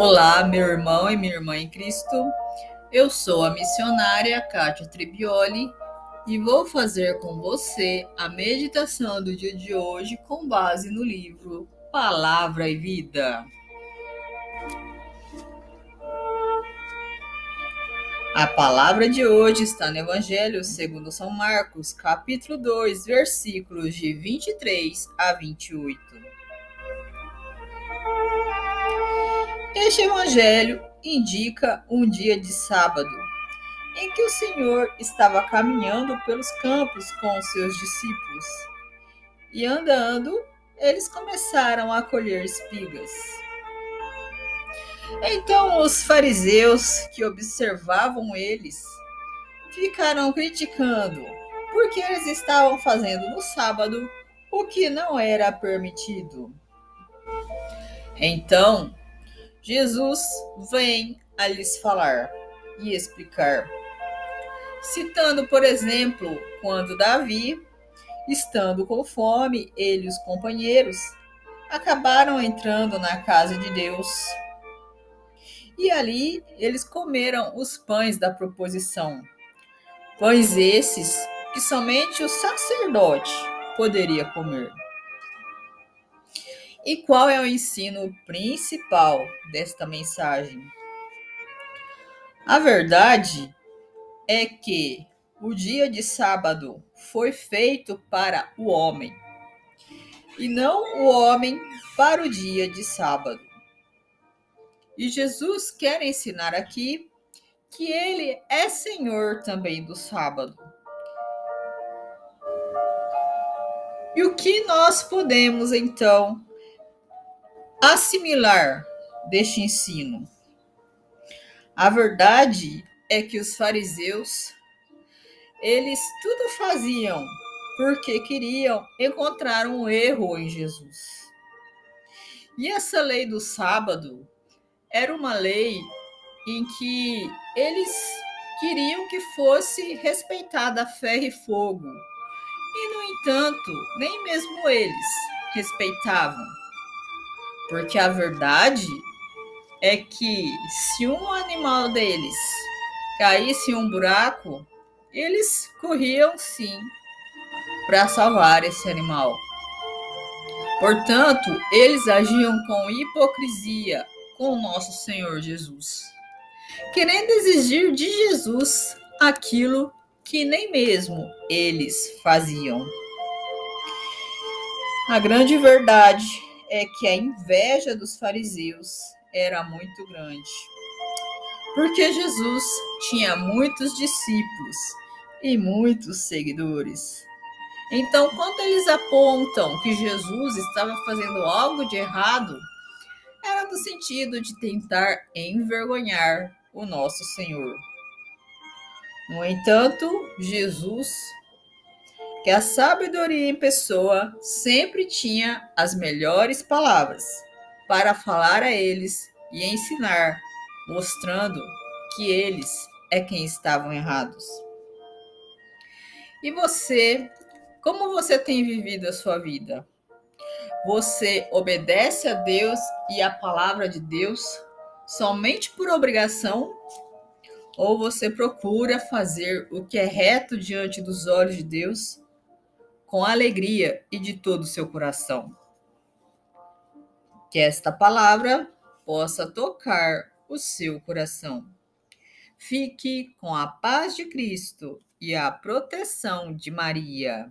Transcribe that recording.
Olá, meu irmão e minha irmã em Cristo. Eu sou a missionária Kátia Tribioli e vou fazer com você a meditação do dia de hoje com base no livro Palavra e Vida. A palavra de hoje está no Evangelho segundo São Marcos, capítulo 2, versículos de 23 a 28. Este evangelho indica um dia de sábado, em que o Senhor estava caminhando pelos campos com os seus discípulos. E andando, eles começaram a colher espigas. Então os fariseus que observavam eles ficaram criticando, porque eles estavam fazendo no sábado o que não era permitido. Então Jesus vem a lhes falar e explicar. Citando, por exemplo, quando Davi, estando com fome, ele e os companheiros acabaram entrando na casa de Deus. E ali eles comeram os pães da proposição. Pães esses que somente o sacerdote poderia comer. E qual é o ensino principal desta mensagem? A verdade é que o dia de sábado foi feito para o homem e não o homem para o dia de sábado. E Jesus quer ensinar aqui que ele é Senhor também do sábado. E o que nós podemos então assimilar deste ensino? A verdade é que os fariseus eles tudo faziam porque queriam encontrar um erro em Jesus. E essa lei do sábado era uma lei em que eles queriam que fosse respeitada a ferro e fogo. E, no entanto, nem mesmo eles respeitavam. Porque a verdade é que se um animal deles caísse em um buraco, eles corriam sim para salvar esse animal. Portanto, eles agiam com hipocrisia com o nosso Senhor Jesus, querendo exigir de Jesus aquilo que nem mesmo eles faziam. A grande verdade é que a inveja dos fariseus era muito grande. Porque Jesus tinha muitos discípulos e muitos seguidores. Então, quando eles apontam que Jesus estava fazendo algo de errado, era no sentido de tentar envergonhar o nosso Senhor. No entanto, Jesus que a sabedoria em pessoa sempre tinha as melhores palavras para falar a eles e ensinar, mostrando que eles é quem estavam errados. E você, como você tem vivido a sua vida? Você obedece a Deus e a palavra de Deus somente por obrigação? Ou você procura fazer o que é reto diante dos olhos de Deus com alegria e de todo o seu coração. Que esta palavra possa tocar o seu coração. Fique com a paz de Cristo e a proteção de Maria.